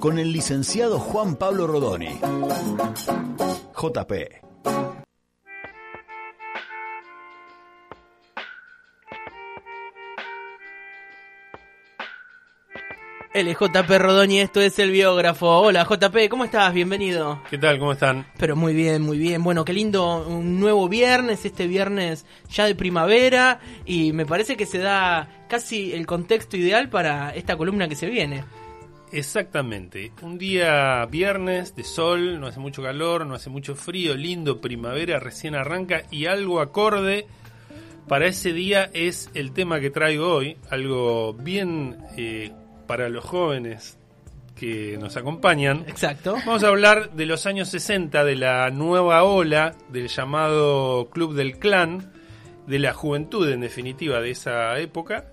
con el licenciado Juan Pablo Rodoni. JP. Él es JP Rodoni, esto es el biógrafo. Hola JP, ¿cómo estás? Bienvenido. ¿Qué tal? ¿Cómo están? Pero muy bien, muy bien. Bueno, qué lindo, un nuevo viernes, este viernes ya de primavera y me parece que se da casi el contexto ideal para esta columna que se viene. Exactamente. Un día viernes de sol, no hace mucho calor, no hace mucho frío, lindo, primavera recién arranca y algo acorde para ese día es el tema que traigo hoy, algo bien eh, para los jóvenes que nos acompañan. Exacto. Vamos a hablar de los años 60, de la nueva ola, del llamado Club del Clan, de la juventud en definitiva de esa época.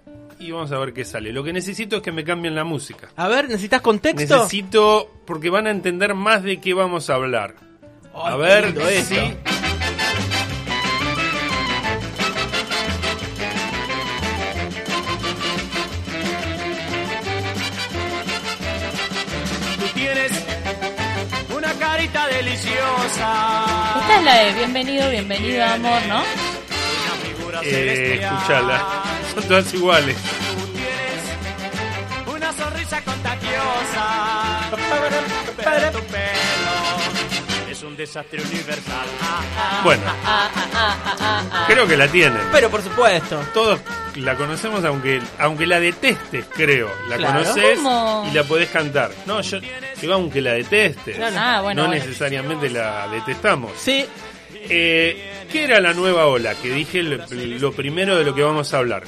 Y vamos a ver qué sale. Lo que necesito es que me cambien la música. A ver, ¿necesitas contexto? Necesito, porque van a entender más de qué vamos a hablar. A ver, sí. esto. Tú tienes una carita deliciosa. Esta es la de bienvenido, bienvenido, amor, ¿no? Una figura Eh, escuchala. Son todas iguales. Es un desastre universal. Bueno, creo que la tienen. Pero por supuesto. Todos la conocemos, aunque aunque la detestes, creo. La Claro. conoces ¿Cómo? y la podés cantar. No, yo digo aunque la detestes. No, no. Ah, bueno, no bueno. necesariamente la detestamos. Sí, Eh, ¿Qué era la nueva ola? Que dije lo, lo primero de lo que vamos a hablar.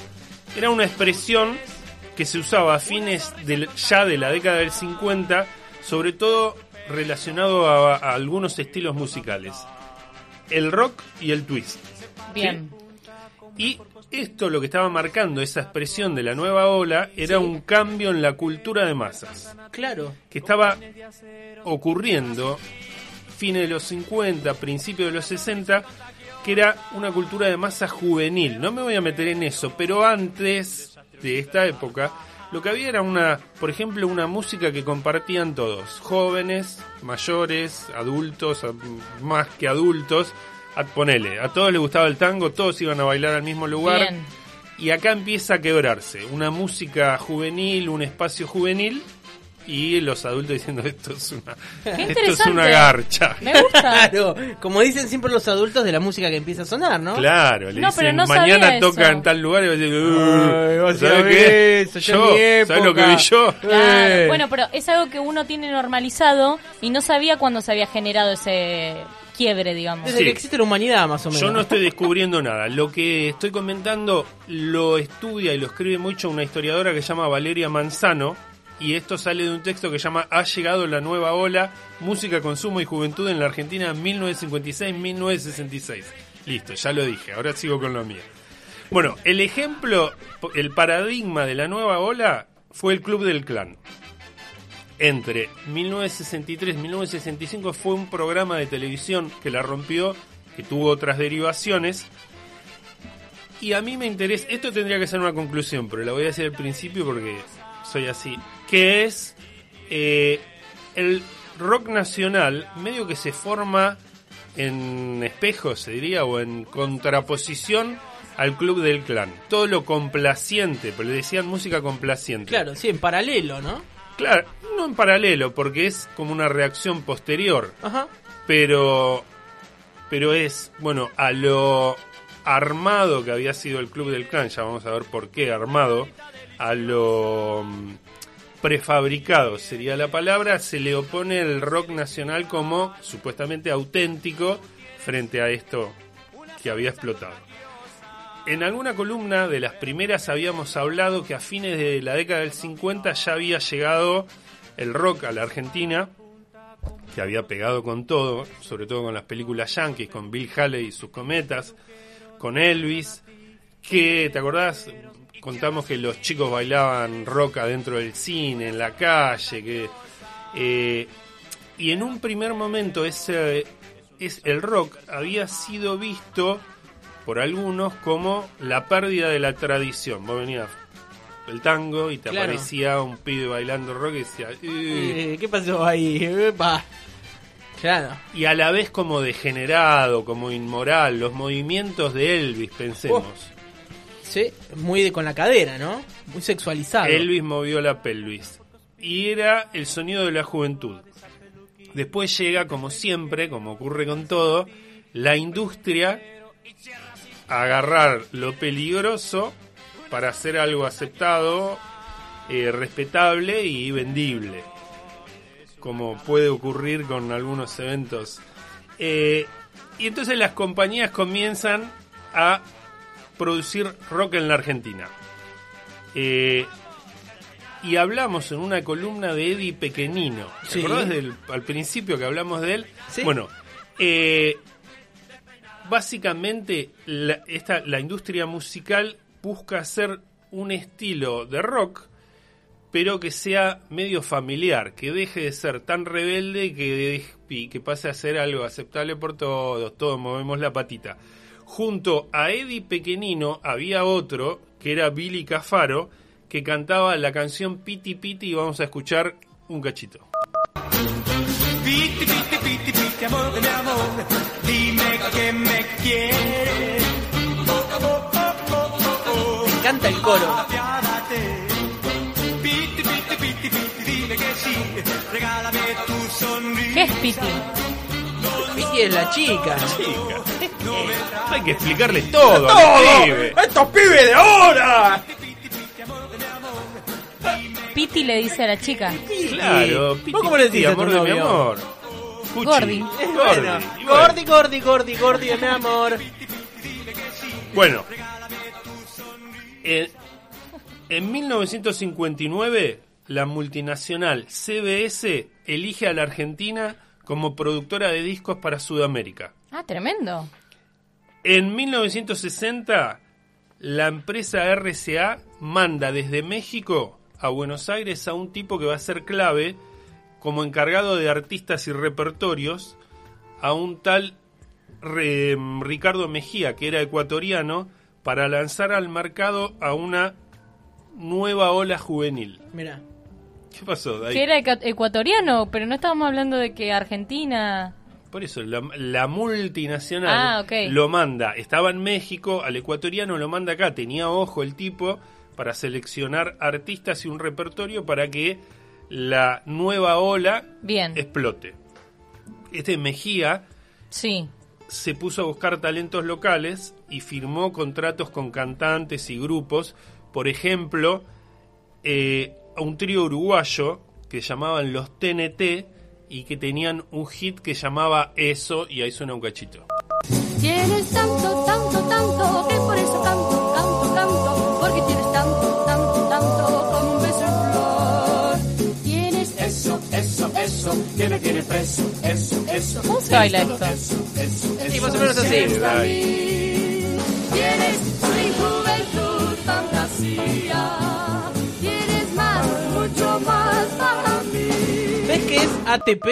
Era una expresión que se usaba a fines del- ya de la década del 50, sobre todo relacionado a, a algunos estilos musicales. El rock y el twist. Bien. Y esto lo que estaba marcando, esa expresión de la nueva ola, era un cambio en la cultura de masas claro. que estaba ocurriendo fines de los 50, principios de los 60, que era una cultura de masa juvenil. No me voy a meter en eso, pero antes de esta época, lo que había era una, por ejemplo, una música que compartían todos, jóvenes, mayores, adultos, más que adultos. A, ponele, a todos les gustaba el tango, todos iban a bailar al mismo lugar. Bien. Y acá empieza a quebrarse. Una música juvenil, un espacio juvenil. Y los adultos diciendo esto es una, esto es una garcha. Me gusta. Claro, como dicen siempre los adultos de la música que empieza a sonar, ¿no? Claro, le No, pero dicen no mañana toca en tal lugar y va a decir, Ay, vas a ¿sabes qué? eso, yo, ¿sabes lo que vi yo? Claro. Eh. Bueno, pero es algo que uno tiene normalizado y no sabía cuándo se había generado ese quiebre, digamos. Desde Sí. que existe la humanidad, más o menos. Yo no estoy descubriendo nada. Lo que estoy comentando lo estudia y lo escribe mucho una historiadora que se llama Valeria Manzano. Y esto sale de un texto que llama Ha llegado la nueva ola, música, consumo y juventud en la Argentina 1956-1966. Listo, ya lo dije, ahora sigo con lo mío. Bueno, el ejemplo, el paradigma de la nueva ola fue el Club del Clan. Entre 1963 y 1965 fue un programa de televisión que la rompió, que tuvo otras derivaciones. Y a mí me interesa, esto tendría que ser una conclusión, pero la voy a decir al principio porque soy así, que es eh, el rock nacional medio que se forma en espejo, se diría, o en contraposición al Club del Clan. Todo lo complaciente, pero le decían música complaciente. Claro, sí, en paralelo, ¿no? Claro, no en paralelo, porque es como una reacción posterior, Ajá. pero, pero es, bueno, a lo armado que había sido el Club del Clan, ya vamos a ver por qué armado, a lo mm, prefabricado sería la palabra, se le opone el rock nacional como supuestamente auténtico frente a esto que había explotado. En alguna columna de las primeras habíamos hablado que a fines de la década del 50 ya había llegado el rock a la Argentina que había pegado con todo, sobre todo con las películas yankees, con Bill Haley y sus cometas, con Elvis, que, ¿te acordás? Contamos que los chicos bailaban rock adentro del cine, en la calle, que... eh, y en un primer momento ese, es, el rock había sido visto por algunos como la pérdida de la tradición. Vos venías el tango y te Claro. aparecía un pibe bailando rock y decía... "Eh". Eh, ¿Qué pasó ahí? Epa. Claro. y a la vez como degenerado, como inmoral, los movimientos de Elvis, pensemos. Muy de, con la cadera, ¿no? Muy sexualizado. Elvis movió la pelvis. Y era el sonido de la juventud. Después llega, como siempre, como ocurre con todo, la industria a agarrar lo peligroso para hacer algo aceptado, eh, respetable y vendible. Como puede ocurrir con algunos eventos. Eh, y entonces las compañías comienzan a producir rock en la Argentina. Eh, y hablamos en una columna de Eddie Pequenino. ¿Te Sí. acordás del, al principio que hablamos de él? Sí. Bueno, eh, básicamente la, esta, la industria musical busca hacer un estilo de rock, pero que sea medio familiar, que deje de ser tan rebelde que, deje- que pase a ser algo aceptable por todos, todos movemos la patita. Junto a Eddie Pequenino había otro, que era Billy Cafaro, que cantaba la canción Piti Piti y vamos a escuchar un cachito. Piti, piti, piti, piti, amor de mi amor, dime que me quieres. Oh, oh, oh, oh, oh, oh. Canta el coro. Apiádate. Piti, piti, piti, piti, dime que sí, regálame tu sonrisa. ¿Qué es Piti? Piti es la chica. Hay que explicarle todo, al pibe. ¡Estos pibes de ahora! Piti le dice a la chica. Claro, ¿Vos Piti, cómo le decís a tu amor de mi novio? amor. Gordi. Bueno, Gordi. Y bueno, Gordi, Gordi, Gordi, Gordi, mi amor. Bueno, en, en 1959 la multinacional CBS elige a la Argentina como productora de discos para Sudamérica. Ah, tremendo. En 1960 la empresa RCA manda desde México a Buenos Aires a un tipo que va a ser clave como encargado de artistas y repertorios, a un tal Re- Ricardo Mejía, que era ecuatoriano, para lanzar al mercado a una nueva ola juvenil. Mira. ¿Qué pasó? Ahí? Que era ecuatoriano, pero no estábamos hablando de que Argentina. Por eso, la, la multinacional Ah, lo manda. Estaba en México, al ecuatoriano lo manda acá. Tenía ojo el tipo para seleccionar artistas y un repertorio para que la nueva ola Bien. explote. Este Mejía Sí. se puso a buscar talentos locales y firmó contratos con cantantes y grupos. Por ejemplo, eh, a un trío uruguayo que llamaban los TNT y que tenían un hit que llamaba Eso y ahí suena un cachito. Tienes tanto, tanto, tanto, que por eso canto, canto, canto, porque tienes tanto, tanto, tanto, como un beso en flor. Tienes eso, eso, eso, que me tiene preso, eso, eso. ¿Cómo se baila esto? Sí, más o menos así. Tienes mi juventud, fantasía. ¿Ves que es ATP?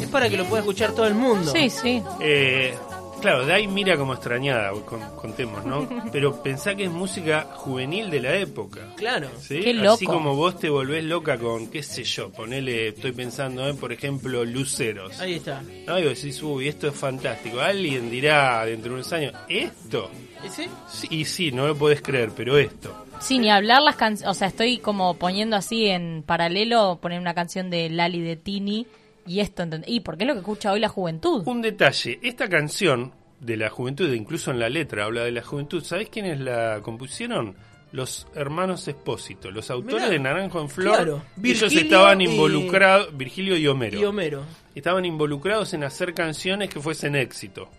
Es para que lo pueda escuchar todo el mundo. Sí, sí. Eh, claro, Dai mira como extrañada, con- contemos, ¿no? Pero pensá que es música juvenil de la época. Claro. ¿sí? Qué Así loco. como vos te volvés loca con, qué sé yo, ponele, estoy pensando en, por ejemplo, Luceros. Ahí está. No, y vos decís, uy, esto es fantástico. Alguien dirá dentro de unos años, ¿esto? ¿Y sí? Sí, y sí, no lo podés creer, pero esto. Sí, ni hablar las canciones. O sea, estoy como poniendo así en paralelo, poner una canción de Lali de Tini y esto, ¿entendés? Y porque es lo que escucha hoy la juventud. Un detalle, esta canción de la juventud, incluso en la letra habla de la juventud, ¿sabés quiénes la compusieron? Los hermanos Espósito, los autores Mirá. de Naranjo en Flor. Claro, Ellos estaban y- involucrados, Virgilio y Homero, Y Homero. estaban involucrados en hacer canciones que fuesen éxito.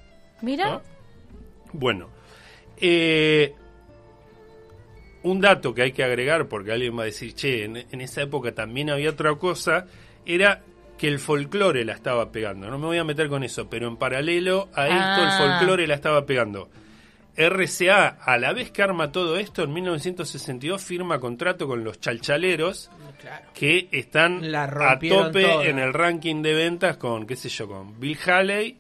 Mira, ¿no? Bueno, eh, un dato que hay que agregar, porque alguien va a decir, che, en, en esa época también había otra cosa, era que el folclore la estaba pegando. No me voy a meter con eso, pero en paralelo a esto Ah. el folclore la estaba pegando. RCA, a la vez que arma todo esto, en 1962 firma contrato con los chalchaleros Claro. que están La a tope en el ranking de ventas con, qué sé yo, con Bill Haley,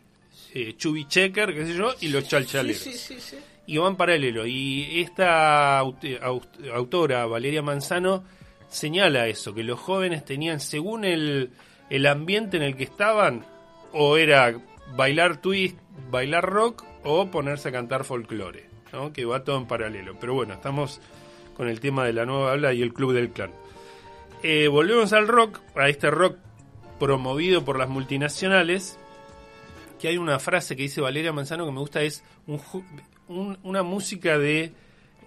eh, Chubby Checker, qué sé yo, y los chalchaleros. Sí, sí, sí. Y van paralelo. Y esta aut- aut- autora, Valeria Manzano, señala eso, que los jóvenes tenían, según el, el ambiente en el que estaban, o era bailar twist, bailar rock, o ponerse a cantar folclore, ¿no? que va todo en paralelo. Pero bueno, estamos con el tema de la nueva habla y el club del clan. Eh, volvemos al rock, a este rock promovido por las multinacionales, que hay una frase que dice Valeria Manzano que me gusta, es un- una música de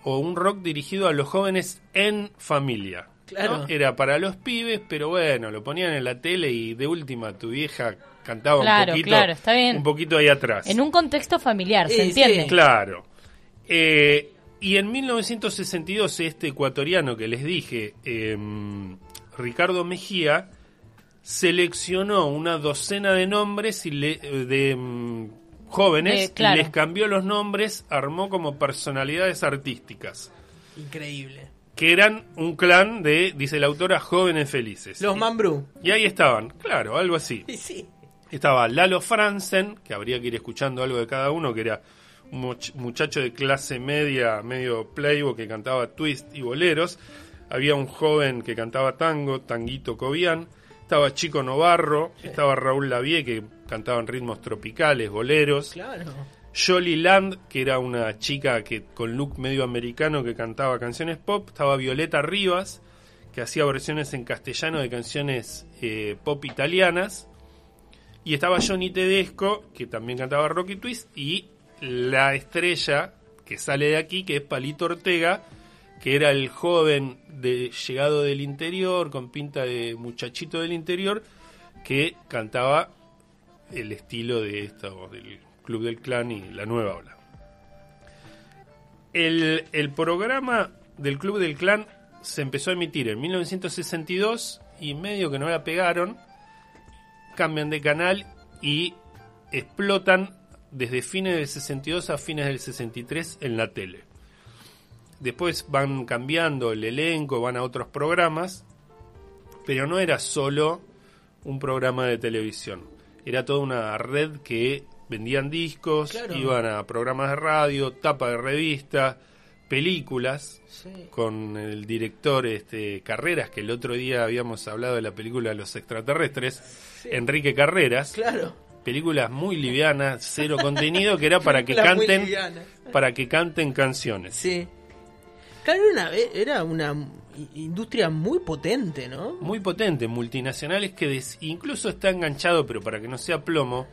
o un rock dirigido a los jóvenes en familia. ¿no? Claro. Era para los pibes, pero bueno, lo ponían en la tele y de última tu vieja cantaba Claro, un poquito, claro, está bien. un poquito ahí atrás. En un contexto familiar, ¿se entiende? sí. Claro. Eh, y en 1962 este ecuatoriano que les dije, em, Ricardo Mejía, seleccionó una docena de nombres y le- eh, de em, jóvenes, De- claro. les cambió los nombres, armó como personalidades artísticas, Increíble. que eran un clan de, dice la autora, jóvenes felices. Los Mambrú. y ahí estaban, claro, algo así. Sí, sí. Estaba Lalo Franzen, que habría que ir escuchando algo de cada uno, que era un much- muchacho de clase media, medio playboy, que cantaba twist y boleros. Había un joven que cantaba tango, Tanguito Cobian. Estaba Chico Novarro, estaba Raúl Lavie, que cantaban ritmos tropicales, boleros. Claro. Jolly Land, que era una chica que con look medio americano que cantaba canciones pop. Estaba Violeta Rivas, que hacía versiones en castellano de canciones eh, pop italianas. Y estaba Johnny Tedesco, que también cantaba rock y twist. Y la estrella que sale de aquí, que es Palito Ortega, que era el joven de, llegado del interior, con pinta de muchachito del interior, que cantaba el estilo de esto, del Club del Clan y la nueva ola. El, el programa del Club del Clan se empezó a emitir en 1962 y medio que no la pegaron, cambian de canal y explotan desde fines del 62 a fines del 63 en la tele. Después van cambiando el elenco, van a otros programas, pero no era solo un programa de televisión. Era toda una red que vendían discos, Claro. iban a programas de radio, tapa de revista, películas, Sí. con el director este Carreras, que el otro día habíamos hablado de la película Los extraterrestres, Enrique Carreras, Claro. películas muy livianas, cero contenido, que era para que canten para que canten canciones. Sí. Claro, una, era una industria muy potente, ¿no? muy potente, multinacionales que incluso está enganchado, pero para que no sea plomo,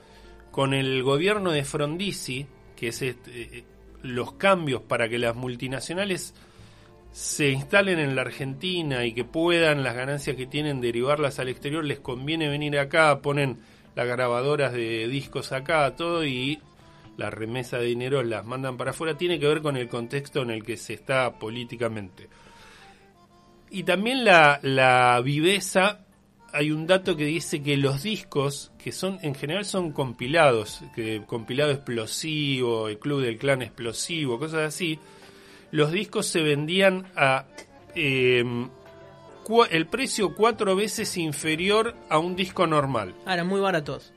con el gobierno de Frondizi, que es este, los cambios para que las multinacionales se instalen en la Argentina y que puedan las ganancias que tienen derivarlas al exterior, les conviene venir acá, ponen las grabadoras de discos acá, todo y la remesa de dinero las mandan para afuera, tiene que ver con el contexto en el que se está políticamente. Y también la, la viveza, hay un dato que dice que los discos, que son en general son compilados, que compilado explosivo, el club del clan explosivo, cosas así, los discos se vendían a cua- el precio cuatro veces inferior a un disco normal Ah, muy baratos.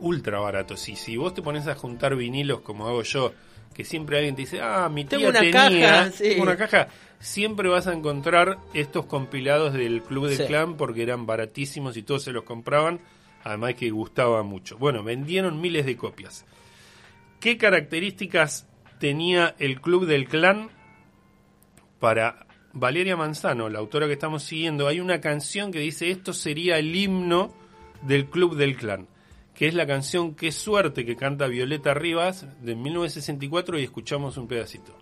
Ultra baratos. Y si vos te pones a juntar vinilos como hago yo, que siempre alguien te dice, ah, mi tía Tengo una tenía caja, sí. tengo una caja, siempre vas a encontrar estos compilados del Club del Sí. Clan porque eran baratísimos y todos se los compraban, además que gustaba mucho. Bueno, vendieron miles de copias. ¿Qué características tenía el Club del Clan? Para Valeria Manzano, la autora que estamos siguiendo, hay una canción que dice esto sería el himno del Club del Clan, que es la canción Qué suerte que canta Violeta Rivas de 1964 y escuchamos un pedacito.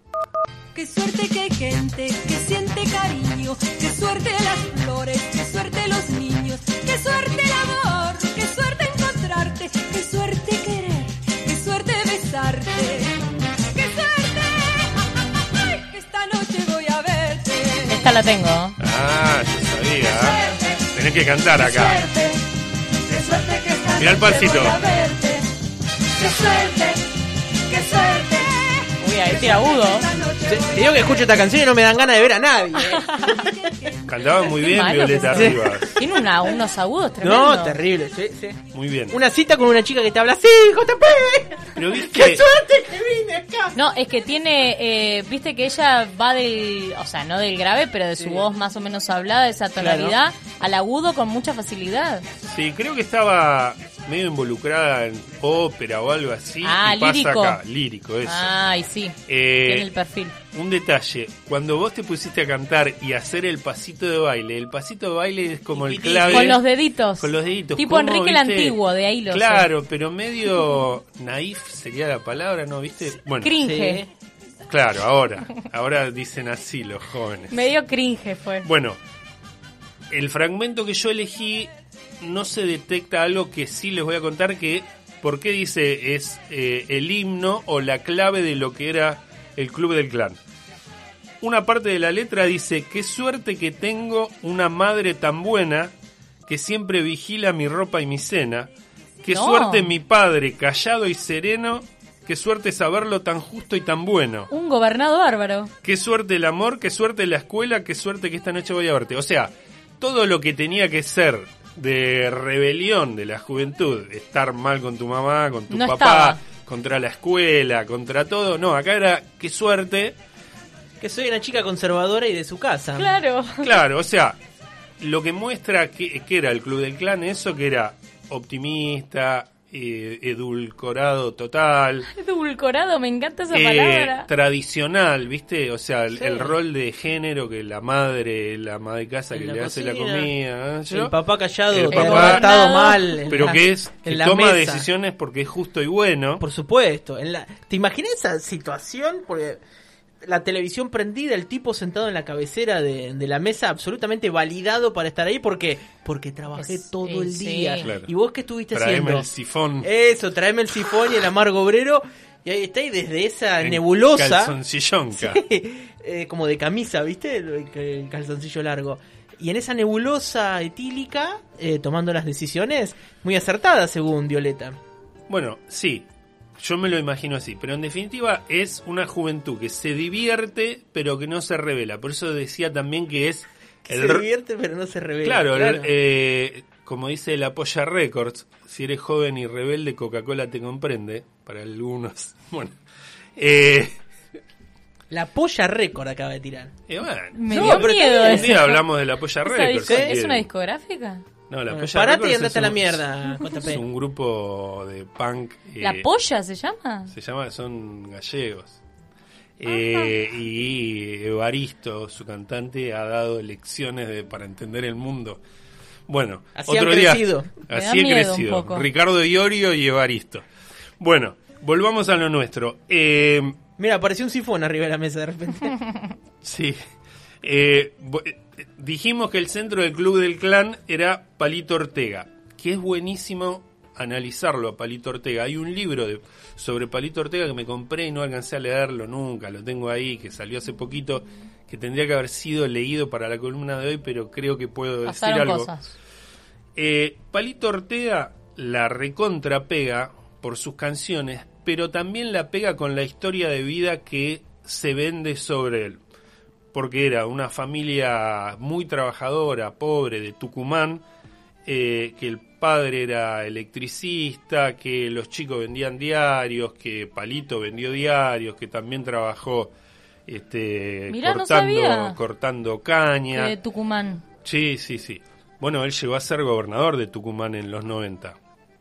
Qué suerte que hay gente que siente cariño, qué suerte las flores, qué suerte los niños, qué suerte el amor, qué suerte encontrarte, qué suerte querer, qué suerte besarte, qué suerte, ay, que esta noche voy a verte. Esta la tengo. Ah, yo sabía. Tenés que cantar acá. Qué suerte, Mirá el a. Qué suerte, qué suerte. Uy, ahí tiene agudo. Te, te digo que escucho esta canción y no me dan ganas de ver a nadie. ¿eh? Cantaba muy bien malo Violeta que Rivas. Tiene una- unos agudos tremendos. No, terrible, sí, sí. Muy bien. Una cita con una chica que te habla así, JP. Pero viste, ¡Qué suerte que vine acá! No, es que tiene, eh, viste que ella va del, o sea, no del grave, pero de su Sí. voz más o menos hablada, de esa tonalidad, al agudo con mucha facilidad. sí, creo que estaba medio involucrada en ópera o algo así. Ah, y pasa lírico. acá, lírico, eso. Ay, sí, Eh, tiene el perfil. Un detalle, cuando vos te pusiste a cantar y hacer el pasito de baile, el pasito de baile es como el clave. Con los deditos. Con los deditos. Tipo ¿Cómo, Enrique el? Antiguo, de ahí lo sé. Claro, pero medio naif sería la palabra, ¿no? ¿Viste? Bueno, Cringe. claro, ahora. Ahora dicen así los jóvenes. Medio cringe fue. Bueno, el fragmento que yo elegí no se detecta algo que sí les voy a contar que, ¿por qué dice es eh, el himno o la clave de lo que era el Club del Clan? Una parte de la letra dice, qué suerte que tengo una madre tan buena que siempre vigila mi ropa y mi cena. Qué No. suerte mi padre, callado y sereno. Qué suerte saberlo tan justo y tan bueno. Un gobernado bárbaro. Qué suerte el amor, qué suerte la escuela, qué suerte que esta noche voy a verte. O sea, todo lo que tenía que ser de rebelión de la juventud, estar mal con tu mamá, con tu No papá, estaba. contra la escuela, contra todo, no, acá era qué suerte. Que soy una chica conservadora y de su casa. Claro. Claro, o sea, lo que muestra que, que era el Club del Clan, eso que era optimista, eh, edulcorado total. Edulcorado, me encanta esa Eh, palabra. tradicional, ¿viste? O sea, el, Sí. el rol de género que la madre, la madre de casa En que le hace la comida, ¿eh? El papá callado, El papá- ha estado mal. pero la- que es que toma mesa. decisiones porque es justo y bueno. Por supuesto. En la... ¿Te imaginas esa situación? Porque la televisión prendida, el tipo sentado en la cabecera de, de la mesa, absolutamente validado para estar ahí. porque Porque trabajé Es- todo eh, el sí. día. Claro. ¿Y vos qué estuviste Traeme haciendo? el sifón Eso, traeme el sifón y el amargo obrero. Y ahí está, y desde esa en nebulosa. calzoncillonca. eh, como de camisa, ¿viste? El, el calzoncillo largo. Y en esa nebulosa etílica, eh, tomando las decisiones muy acertadas, según Violeta. Bueno, sí, yo me lo imagino así, pero en definitiva es una juventud que se divierte pero que no se revela. Por eso decía también que es el se divierte, pero no se revela. Claro, el- eh, como dice la Polla Records, si eres joven y rebelde, Coca-Cola te comprende. Para algunos. Bueno. Eh, La polla récord acaba de tirar. eh, bueno, Me No, dio pero miedo un día hablamos de la Polla ¿Esa Records. disco- si ¿Es una discográfica? No, la Bueno, Polla parate y andate es a la un- mierda, JP. Es un grupo de punk. eh, ¿La polla se llama? Se llama, son gallegos. Eh, y Evaristo, su cantante, ha dado lecciones de, para entender el mundo. Bueno, Así otro han día. crecido. Así he crecido. Ricardo Iorio y Evaristo. Bueno, volvamos a lo nuestro. Eh, Mira, apareció un sifón arriba de la mesa de repente. sí. Eh, dijimos que el centro del club del clan era Palito Ortega, que es buenísimo analizarlo a Palito Ortega. Hay un libro de, sobre Palito Ortega que me compré y no alcancé a leerlo nunca, lo tengo ahí, que salió hace poquito, que tendría que haber sido leído para la columna de hoy, pero creo que puedo decir algo. cosas. Eh, Palito Ortega la recontra pega por sus canciones, pero también la pega con la historia de vida que se vende sobre él. Porque era una familia muy trabajadora, pobre, de Tucumán, eh, que el padre era electricista, que los chicos vendían diarios, que Palito vendió diarios, que también trabajó este, Mirá, cortando, cortando caña. De Tucumán. Sí, sí, sí. Bueno, él llegó a ser gobernador de Tucumán en los 90.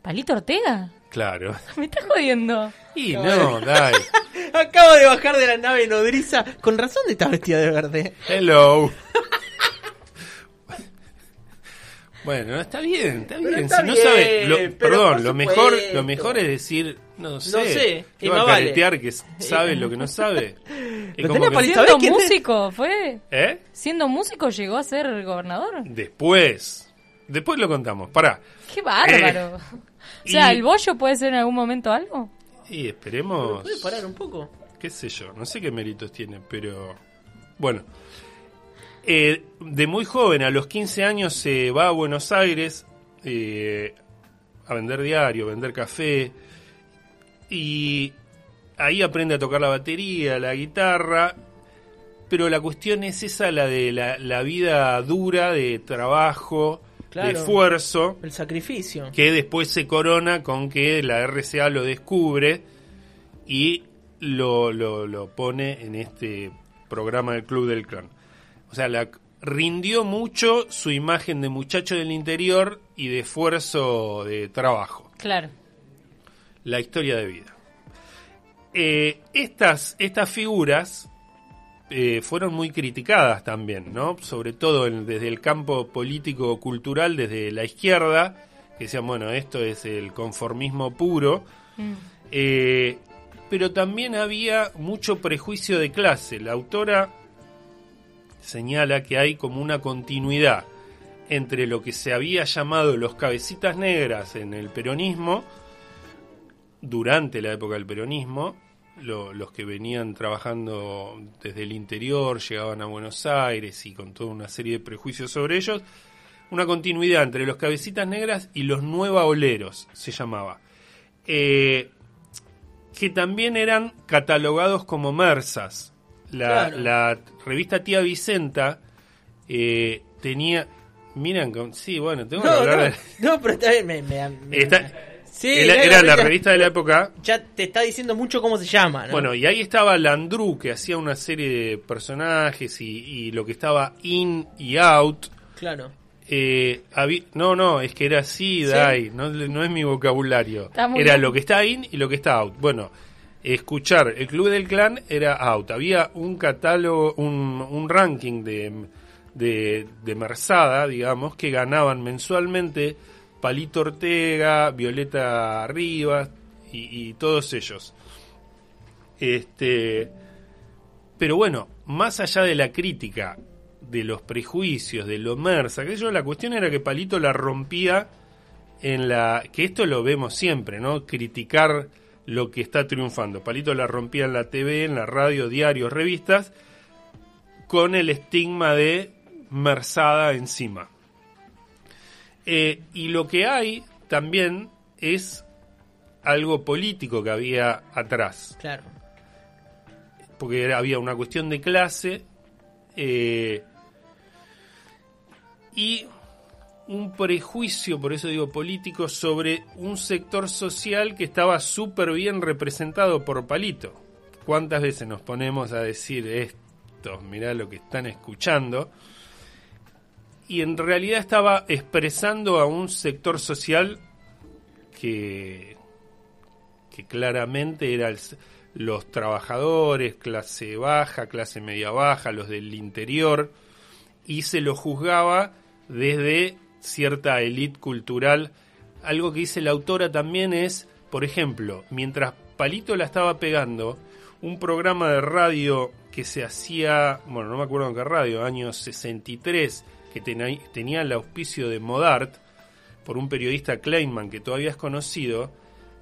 ¿Palito Ortega? Claro. Me estás jodiendo. Y no, dale. Acabo de bajar de la nave nodriza. Con razón de estar vestida de verde. Hello. Bueno, está bien, está bien. está si no bien, sabe, lo- perdón, lo mejor, lo mejor es decir, no sé, sé, ¿qué y va a vale. caretear que sabe lo que no sabe. Es Lo como que-. Siendo músico, ¿fue? ¿Eh? Siendo músico llegó a ser gobernador. Después, después lo contamos. Pará. ¡Qué bárbaro! o sea, y- ¿el bollo puede ser en algún momento algo? Y esperemos. ¿Puede parar un poco? qué sé yo, no sé qué méritos tiene, pero bueno. Eh, de muy joven, a los 15 años, se va a Buenos Aires eh, a vender diario, vender café. Y ahí aprende a tocar la batería, la guitarra. Pero la cuestión es esa, la de la, la vida dura, de trabajo, Claro. de esfuerzo, El sacrificio. que después se corona con que la RCA lo descubre y lo, lo, lo pone en este programa del Club del Clan. O sea, la, rindió mucho su imagen de muchacho del interior y de esfuerzo de trabajo. Claro. La historia de vida. Eh, estas, estas figuras eh, fueron muy criticadas también, ¿no? Sobre todo en- desde el campo político-cultural, desde la izquierda, que decían, bueno, esto es el conformismo puro. Mm. Eh, pero también había mucho prejuicio de clase. La autora señala que hay como una continuidad entre lo que se había llamado los cabecitas negras en el peronismo, durante la época del peronismo, lo- los que venían trabajando desde el interior, llegaban a Buenos Aires y con toda una serie de prejuicios sobre ellos, una continuidad entre los cabecitas negras y los nueva oleros, se llamaba. Eh, que también eran catalogados como mersas. La, Claro. la revista Tía Vicenta eh, tenía... Miran, sí, bueno, tengo que hablar no, de... no, pero está bien. Me, me- me- Está- Sí, era, la revista- revista de la época. Ya te está diciendo mucho cómo se llama, ¿no? Bueno, y ahí estaba Landru, que hacía una serie de personajes y, y lo que estaba in y out. Claro. Eh, no, no, es que era así, Dai, no, no es mi vocabulario. Era bien. lo que está in y lo que está out. Bueno, escuchar el Club del Clan era out. Había un catálogo, un, un ranking de, de, de Mersada, digamos, que ganaban mensualmente Palito Ortega, Violeta Rivas y, todos ellos. Este, pero bueno, más allá de la crítica, de los prejuicios, de lo mersa, que yo, la cuestión era que Palito la rompía en la. que esto lo vemos siempre, ¿no? Criticar lo que está triunfando. Palito la rompía en la TV, en la radio, diarios, revistas, con el estigma de mersada encima. Eh, y lo que hay también es algo político que había atrás Claro. porque había una cuestión de clase eh, y un prejuicio, por eso digo político, sobre un sector social que estaba súper bien representado por Palito. ¿Cuántas veces nos ponemos a decir esto? Mirá lo que están escuchando. Y en realidad estaba expresando a un sector social que, que claramente era los trabajadores, clase baja, clase media baja, los del interior, y se lo juzgaba desde cierta élite cultural. Algo que dice la autora también es, por ejemplo, mientras Palito la estaba pegando, un programa de radio que se hacía, bueno, no me acuerdo en qué radio, años 63, que tenía el auspicio de Modart, por un periodista Kleinman que todavía es conocido,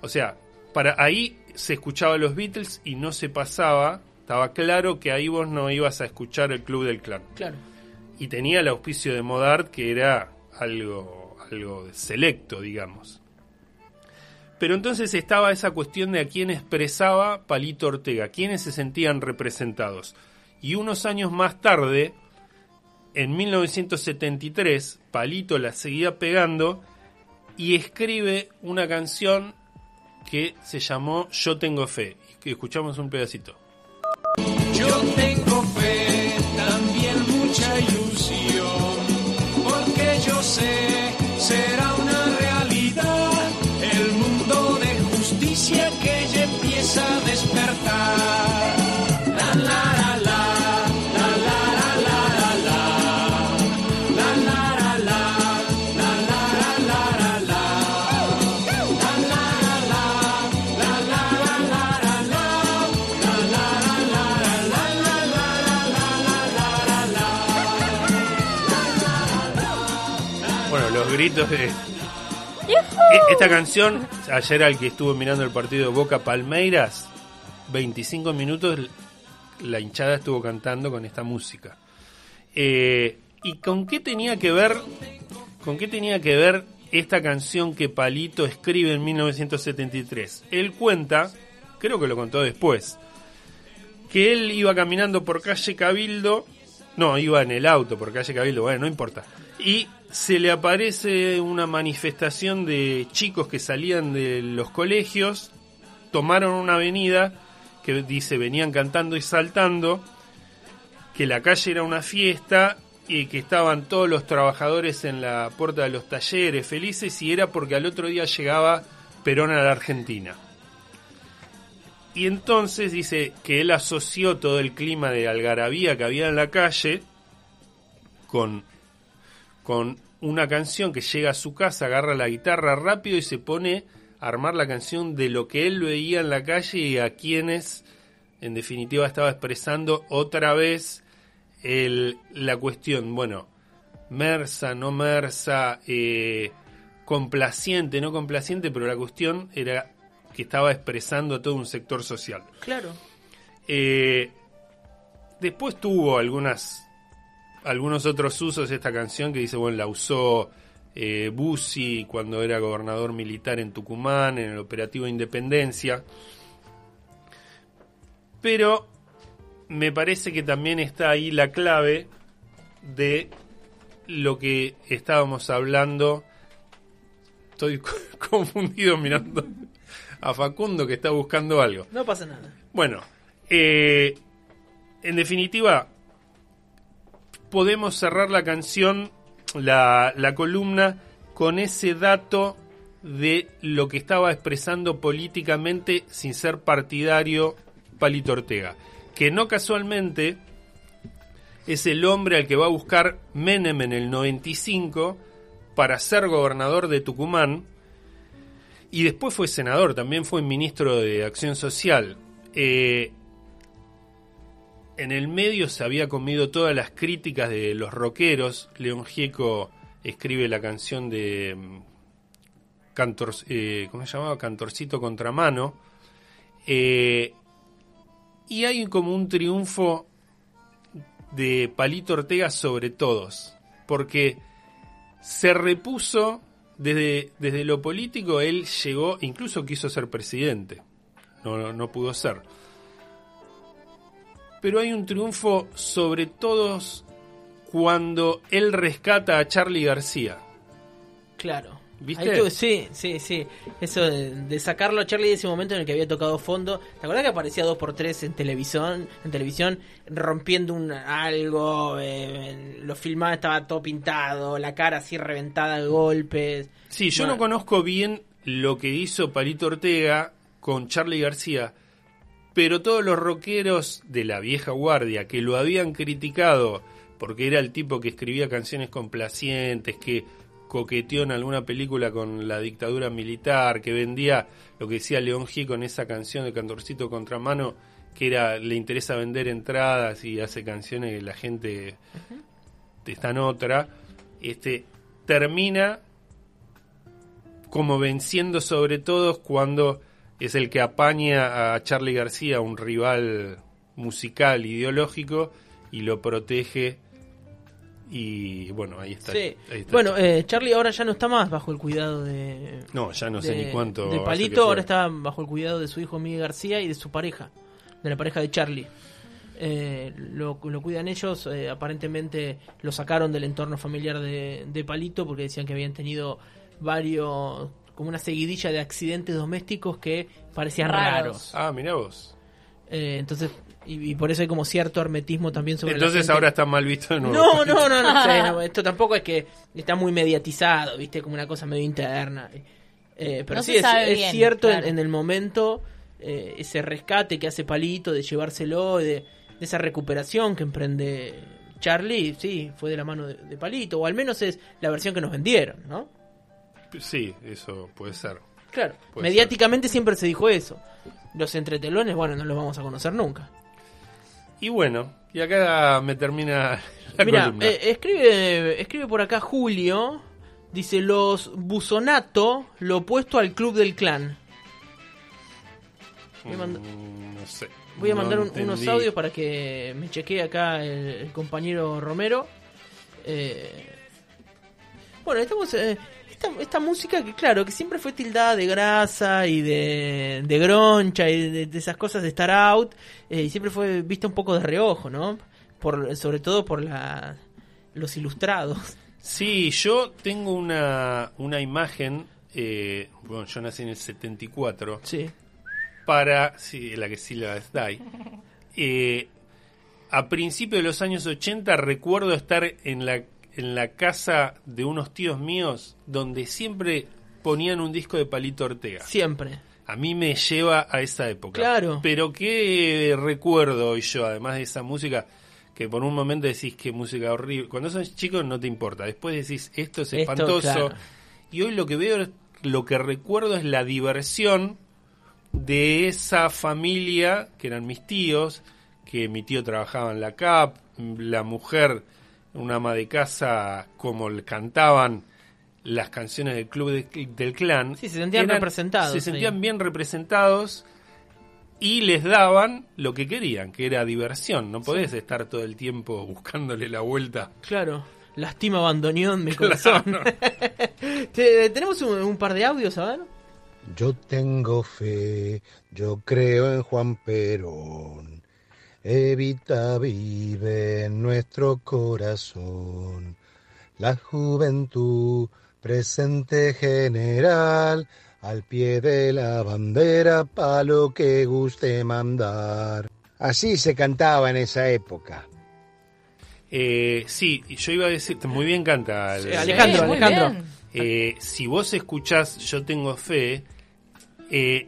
o sea, para ahí se escuchaba los Beatles y no se pasaba, estaba claro que ahí vos no ibas a escuchar el Club del Clan. Claro. Y tenía el auspicio de Modart que era algo, algo selecto, digamos. Pero entonces estaba esa cuestión de a quién expresaba Palito Ortega, quiénes se sentían representados. Y unos años más tarde, en 1973, Palito la seguía pegando y escribe una canción que se llamó Yo tengo fe. Que escuchamos un pedacito. Yo tengo fe, también mucha ilusión, gritos de... E- Esta canción, ayer al que estuvo mirando el partido de Boca Palmeiras, 25 minutos la hinchada estuvo cantando con esta música. Eh, ¿Y con qué tenía que ver, con qué tenía que ver esta canción que Palito escribe en 1973. Él cuenta, creo que lo contó después, que él iba caminando por calle Cabildo, no, iba en el auto por calle Cabildo, bueno, no importa, y se le aparece una manifestación de chicos que salían de los colegios, tomaron una avenida que dice venían cantando y saltando, que la calle era una fiesta y que estaban todos los trabajadores en la puerta de los talleres felices y era porque al otro día llegaba Perón a la Argentina. Y entonces dice que él asoció todo el clima de algarabía que había en la calle con, con una canción que llega a su casa, agarra la guitarra rápido y se pone a armar la canción de lo que él veía en la calle y a quienes en definitiva estaba expresando otra vez el, la cuestión, bueno, mersa, no mersa, eh, complaciente, no complaciente, pero la cuestión era que estaba expresando a todo un sector social. Claro. Eh, después tuvo algunas algunos otros usos esta canción que dice, bueno, la usó eh, Bussi cuando era gobernador militar en Tucumán, en el operativo Independencia. Pero me parece que también está ahí la clave de lo que estábamos hablando. Estoy confundido mirando a Facundo que está buscando algo. No pasa nada. Bueno, eh, en definitiva, podemos cerrar la canción, la, columna, con ese dato de lo que estaba expresando políticamente sin ser partidario Palito Ortega, que no casualmente es el hombre al que va a buscar Menem en el 95 para ser gobernador de Tucumán y después fue senador, también fue ministro de Acción Social. Eh, en el medio se había comido todas las críticas de los rockeros. León Gieco escribe la canción de mm, Cantor, eh, ¿cómo se llamaba? Cantorcito Contramano. Eh, y hay como un triunfo de Palito Ortega sobre todos, porque se repuso desde, desde lo político, él llegó, incluso quiso ser presidente, no, no, no pudo ser. Pero hay un triunfo sobre todos cuando él rescata a Charlie García. Claro. ¿Viste? Ahí sí, sí, sí. Eso de, de sacarlo a Charlie de ese momento en el que había tocado fondo. ¿Te acuerdas que aparecía dos por tres en televisión, en televisión rompiendo un algo? eh, lo filmaba, estaba todo pintado, la cara así reventada de golpes. Sí, yo Bueno. no conozco bien lo que hizo Palito Ortega con Charlie García, pero todos los rockeros de la vieja guardia que lo habían criticado porque era el tipo que escribía canciones complacientes, que coqueteó en alguna película con la dictadura militar, que vendía lo que decía León G con esa canción de Cantorcito Contramano, que era le interesa vender entradas y hace canciones que la gente está en otra, este termina como venciendo sobre todos cuando es el que apaña a Charlie García, un rival musical, ideológico, y lo protege. Y bueno, ahí está. Sí. ahí está. Bueno, eh, Charlie ahora ya no está más bajo el cuidado de. no, ya no sé ni cuánto. De Palito, ahora está bajo el cuidado de su hijo Miguel García y de su pareja, de la pareja de Charlie. Eh, lo, lo cuidan ellos, eh, aparentemente lo sacaron del entorno familiar de, de Palito porque decían que habían tenido varios, como una seguidilla de accidentes domésticos que parecían Raros. raros. Ah, mirá vos. Eh, entonces, y, y por eso hay como cierto hermetismo también sobre Entonces ahora está mal visto de nuevo. No, no, no, no, sé, no, esto tampoco es que está muy mediatizado, viste, como una cosa medio interna. Eh, pero No sí, es, sabe es bien, cierto en- el momento eh, ese rescate que hace Palito de llevárselo, de, de esa recuperación que emprende Charlie, sí, fue de la mano de, de Palito, o al menos es la versión que nos vendieron, ¿no? Sí, eso puede ser. Claro, Puede mediáticamente siempre se dijo eso. Los entretelones, bueno, no los vamos a conocer nunca. Y bueno, y acá me termina la Mira, eh, escribe, escribe por acá Julio. Dice los Busonato, lo opuesto al club del clan. voy a Mm, no sé. Voy a No mandar un- unos audios para que me chequee acá el, el compañero Romero. Eh, bueno, estamos. eh, esta, esta música que, claro, que siempre fue tildada de grasa y de, de groncha y de, de esas cosas de estar out, eh, y siempre fue vista un poco de reojo, ¿no? Por, sobre todo por la, los ilustrados. Sí, yo tengo una, una imagen, eh, bueno, yo nací en el 74, Sí. para, sí, la que sí la Day. Eh, a principios de los años 80 recuerdo estar en la, en la casa de unos tíos míos donde siempre ponían un disco de Palito Ortega. Siempre. A mí me lleva a esa época. Claro. Pero qué recuerdo hoy yo, además de esa música, que por un momento decís que música horrible. Cuando sos chico no te importa. Después decís, esto es Esto, espantoso. claro. Y hoy lo que veo, lo que recuerdo es la diversión de esa familia, que eran mis tíos, que mi tío trabajaba en la CAP, la mujer, una ama de casa, como le cantaban las canciones del club de- del clan. Sí, se sentían representados Se sentían bien representados y les daban lo que querían, que era diversión. No podés estar todo el tiempo buscándole la vuelta. Claro. Lastima bandoneón mi corazón. Te- Tenemos un, un par de audios, a ver. Yo tengo fe, yo creo en Juan Perón. Evita vive en nuestro corazón. La juventud presente general, al pie de la bandera, pa' lo que guste mandar. Así se cantaba en esa época. Eh, sí, y yo iba a decir, muy bien canta. el- Sí, Alejandro, Sí, Alejandro. bien. Eh, si vos escuchás Yo tengo fe, eh,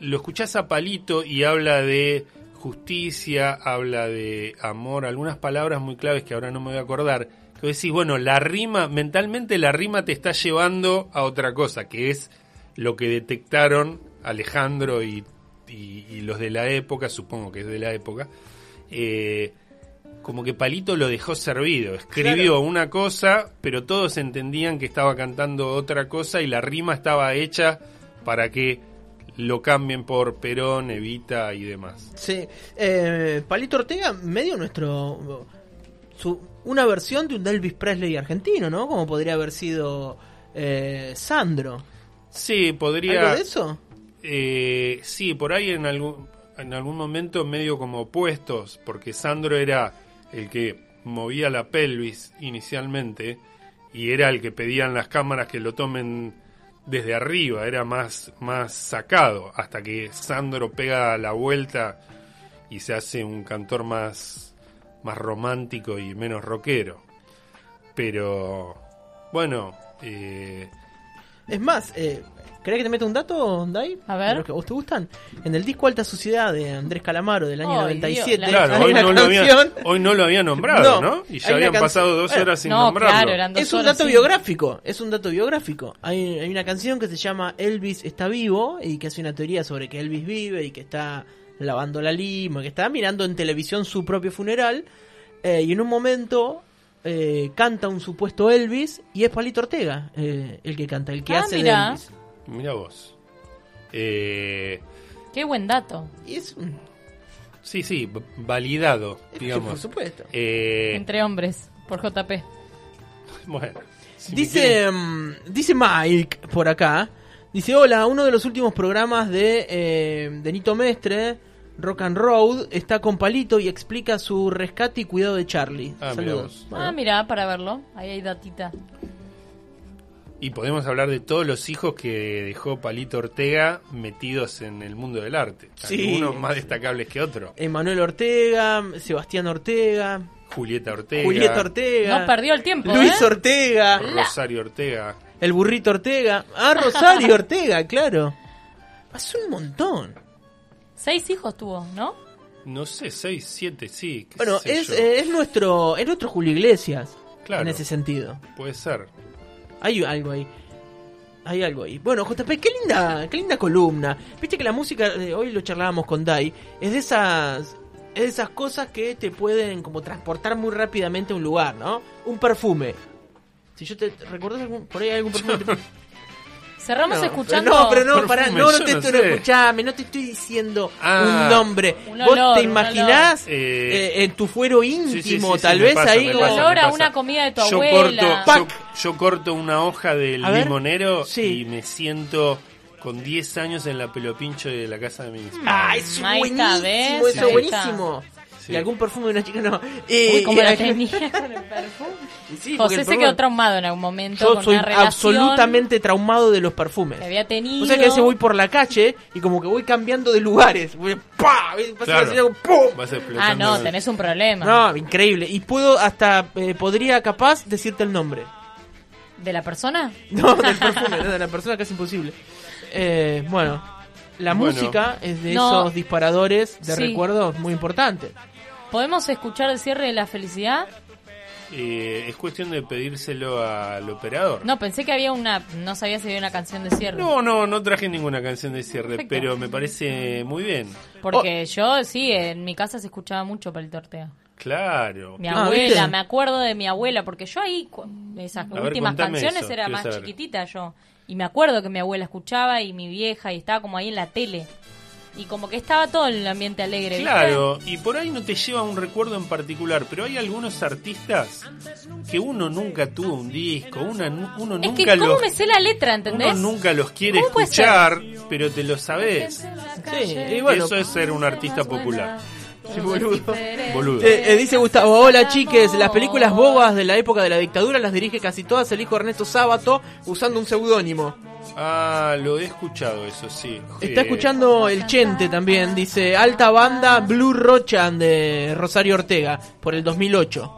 lo escuchás a Palito y habla de justicia, habla de amor, algunas palabras muy claves que ahora no me voy a acordar. Que decís, bueno, la rima, mentalmente la rima te está llevando a otra cosa, que es lo que detectaron Alejandro y, y- y los de la época, supongo que es de la época. Eh, como que Palito lo dejó servido. Escribió una cosa, pero todos entendían que estaba cantando otra cosa y la rima estaba hecha para que lo cambien por Perón, Evita y demás. Sí. Eh, Palito Ortega, medio nuestro. Su, una versión de un Elvis Presley argentino, ¿no? Como podría haber sido eh, Sandro. Sí, podría... ¿Algo de eso? Eh, sí, por ahí en algún, en algún momento medio como opuestos, porque Sandro era el que movía la pelvis inicialmente y era el que pedían las cámaras que lo tomen desde arriba, era más, más sacado, hasta que Sandro pega la vuelta y se hace un cantor más, más romántico y menos rockero. Pero, bueno, eh, Es más, eh, ¿querés que te meta un dato, Dai? A ver. De los que vos te gustan. En el disco Alta Suciedad de Andrés Calamaro del año Ay, 97. Dios, la- Claro, hoy no, lo había, canción- hoy no lo había nombrado, No, ¿no? Y ya habían pasado dos bueno, horas sin no, nombrarlo. claro, eran dos Es un horas, dato sí. biográfico, es un dato biográfico. Hay, hay una canción que se llama Elvis está vivo y que hace una teoría sobre que Elvis vive y que está lavando la lima, que está mirando en televisión su propio funeral eh, y en un momento eh, canta un supuesto Elvis y es Palito Ortega eh, el que canta, el que Ah, hace mirá. de Elvis. Mira vos. Eh, Qué buen dato. Y es un- sí, sí, validado, por digamos. supuesto. Eh, Entre hombres, por JP. bueno. si Dice, quieren- mm, dice Mike por acá. Dice, hola, uno de los últimos programas de, eh, de Nito Mestre, Rock and Road, está con Palito y explica su rescate y cuidado de Charlie. Ah, mirá Saludos. Bueno, Ah, mira, para verlo. Ahí hay datita. Y podemos hablar de todos los hijos que dejó Palito Ortega metidos en el mundo del arte. Sí. Algunos más destacables que otros. Emanuel Ortega, Sebastián Ortega, Julieta Ortega. Julieta Ortega, No perdió el tiempo, Luis ¿eh? Ortega, Rosario Ortega. el burrito Ortega, ah, Rosario Ortega, claro. Hace un montón. Seis hijos tuvo, ¿no? No sé, seis, siete, sí. Bueno, sé es, eh, es nuestro es nuestro Julio Iglesias Claro. en ese sentido. Puede ser. Hay algo ahí. Hay algo ahí. Bueno, JP, qué linda, qué linda columna. Viste que la música, eh, hoy lo charlábamos con Dai, es de esas es de esas cosas que te pueden como transportar muy rápidamente a un lugar, ¿no? Un perfume. Si yo te ¿recordás algún por ahí algún perfume? te- Cerramos No, escuchando. No, pero no, pará, no, no te no estoy, sé. escuchame, no te estoy diciendo Ah. un nombre. Un Vos olor, te un imaginás eh, Eh, en tu fuero íntimo, sí, sí, sí, tal vez pasa, ahí. olor a una comida de tu yo abuela. Corto, yo, yo corto una hoja del A limonero Sí. y me siento con 10 años en la pelopincho de la casa de mis Ah, es buenísimo, eso buenísimo. Sí. Y algún perfume de una chica no. Uy, Eh, como la eh, tenía con el perfume. sí, José el se quedó traumado en algún momento Yo con soy una relación absolutamente traumado de los perfumes. que había tenido. O sea que a veces voy por la calle y como que voy cambiando de lugares. Voy, ¡pah! Claro. ¡pum! Vas Ah, no, tenés un problema. No, increíble. Y puedo hasta, eh, podría capaz decirte el nombre. ¿De la persona? No, del perfume, no, de la persona casi imposible. Eh, bueno, la Bueno. música es de No. esos disparadores de Sí. recuerdos muy importantes. ¿Podemos escuchar el cierre de la felicidad? Eh, es cuestión de pedírselo al operador. No, pensé que había una. No sabía si había una canción de cierre. No, no, no traje ninguna canción de cierre, Perfecto. pero me parece muy bien. Porque Oh. yo, sí, en mi casa se escuchaba mucho Palito Ortega. Claro. Mi Ah, abuela, ¿viste? me acuerdo de mi abuela, porque yo ahí, cu- esas ver, últimas canciones eso, era más saber. chiquitita yo. Y me acuerdo que mi abuela escuchaba y mi vieja y estaba como ahí en la tele. Y como que estaba todo en el ambiente alegre. ¿viste? Claro, y por ahí no te lleva un recuerdo en particular, pero hay algunos artistas que uno nunca tuvo un disco, uno Es nunca que, ¿cómo los, me sé la letra, entendés? uno nunca los quiere ¿Cómo puede escuchar, pero te lo sabes. Sí, y bueno, Eso es ser un artista popular. Sí, boludo. Boludo. Eh, eh, dice Gustavo, hola chiques, las películas bobas de la época de la dictadura las dirige casi todas el hijo Ernesto Sábato usando un seudónimo. Ah, lo he escuchado, eso sí. Está Eh, escuchando el Chente también, dice alta banda Blue Rochan de Rosario Ortega por el 2008.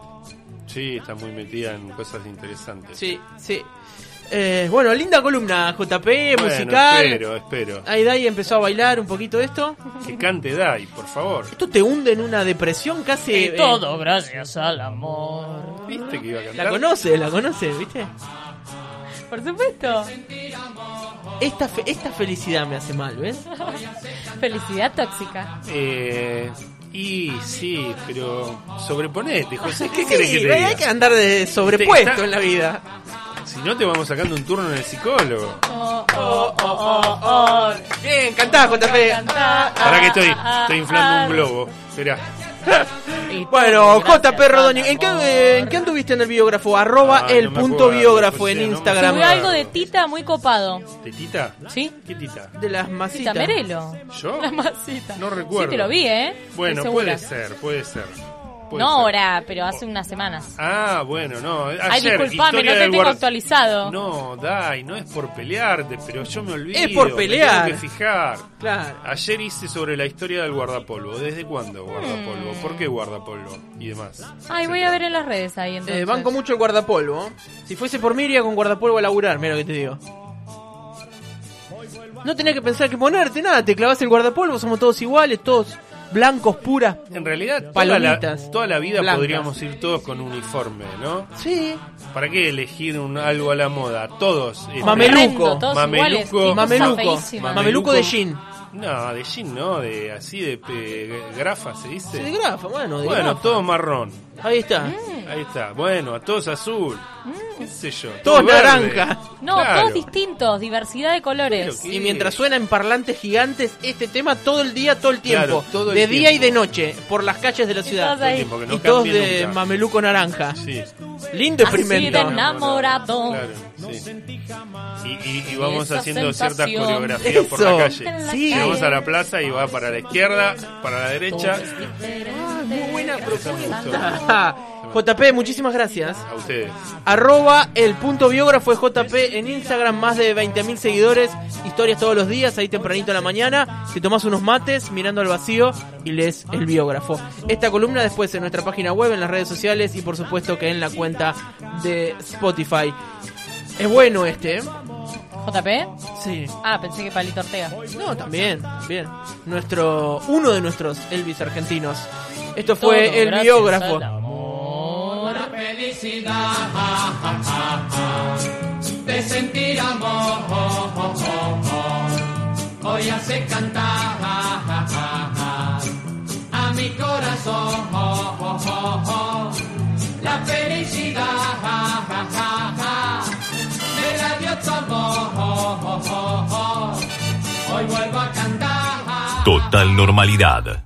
Sí, está muy metida en cosas interesantes. Sí, sí. Eh, bueno, linda columna, JP, Bueno, musical. Espero, espero. Ahí Dai empezó a bailar un poquito esto. Que cante Dai, por favor. Esto te hunde en una depresión casi. Y eh, todo gracias al amor. ¿Viste que iba a cantar? la conoce, la conoce, ¿viste? Por supuesto. Esta, fe- esta felicidad me hace mal, ¿ves? Felicidad tóxica. Eh, y sí, pero sobreponete, José. ¿Qué Sí, querés que te hay que andar de sobrepuesto Está- en la vida. Si no, te vamos sacando un turno en el psicólogo. Oh, oh, oh, oh, oh. Bien, cantá, JP. Para que estoy, estoy inflando un globo. Será. Bueno, JP Rodoni, ¿en qué, eh, ¿en qué anduviste en el biógrafo? Arroba Ah, el no me punto acuerdo, biógrafo en no Instagram. Subió algo de Tita muy copado. ¿Tetita? ¿Sí? ¿Qué tita? De las Tita masitas. Merelo. ¿Yo? La masita. No recuerdo. Sí, te lo vi, ¿eh? Bueno, puede ser, puede ser. Puede No ser. ahora, pero hace unas semanas. Ah, bueno, no. Ayer, Ay, disculpame, no te tengo guard- actualizado. No, Dai, no es por pelearte, pero yo me olvido. Es por me pelear. tengo que fijar. Claro. Ayer hice sobre la historia del guardapolvo. ¿Desde cuándo guardapolvo? Mm. ¿Por qué guardapolvo? Y demás. Ay, voy a ver en las redes ahí entonces. Eh, banco mucho el guardapolvo. Si fuese por mí, iría con guardapolvo a laburar, mira lo que te digo. No tenés que pensar que ponerte nada, te clavas el guardapolvo, somos todos iguales, todos blancos, puras. En realidad, toda la, Palomitas toda la vida blancas. podríamos ir todos con uniforme, ¿no? Sí. ¿Para qué elegir un, algo a la moda? Todos. este, Mameluco. Mameluco. Mameluco. Mameluco de jean. No, de jean no, de así de pe- grafa se dice. Sí, de grafa, bueno, de bueno, grafa. todo marrón. Ahí está. Ahí está. Bueno, a todos azul. ¿Qué sé yo? Todos naranja. No, Claro. todos distintos, diversidad de colores. Y mientras suena en parlantes gigantes este tema todo el día, todo el tiempo. Claro, todo el de día y tiempo. de noche, por las calles de la ciudad. todos ahí. tiempo, que no y todos de nunca. mameluco naranja. Sí, Lindo Así de experimento. enamorado. claro. Sí. Y, y- y vamos Esa haciendo ciertas coreografías por la calle. Sí. Llegamos a la plaza y va para la izquierda, para la derecha. Muy buena propuesta. JP, muchísimas gracias. A ustedes. Arroba el punto biógrafo es JP en Instagram, más de 20.000 seguidores, historias todos los días, ahí tempranito a la mañana. Te tomás unos mates mirando al vacío y lees el biógrafo. Esta columna después en nuestra página web, en las redes sociales y por supuesto que en la cuenta de Spotify. Es bueno este, ¿eh? ¿JP? Sí. Ah, pensé que Palito Ortega. No, también, bien. Nuestro, uno de nuestros Elvis argentinos. Esto fue Todo el gracias biógrafo. al amor. felicidad de sentir amor hoy hace cantar a mi corazón la felicidad Total normalidad.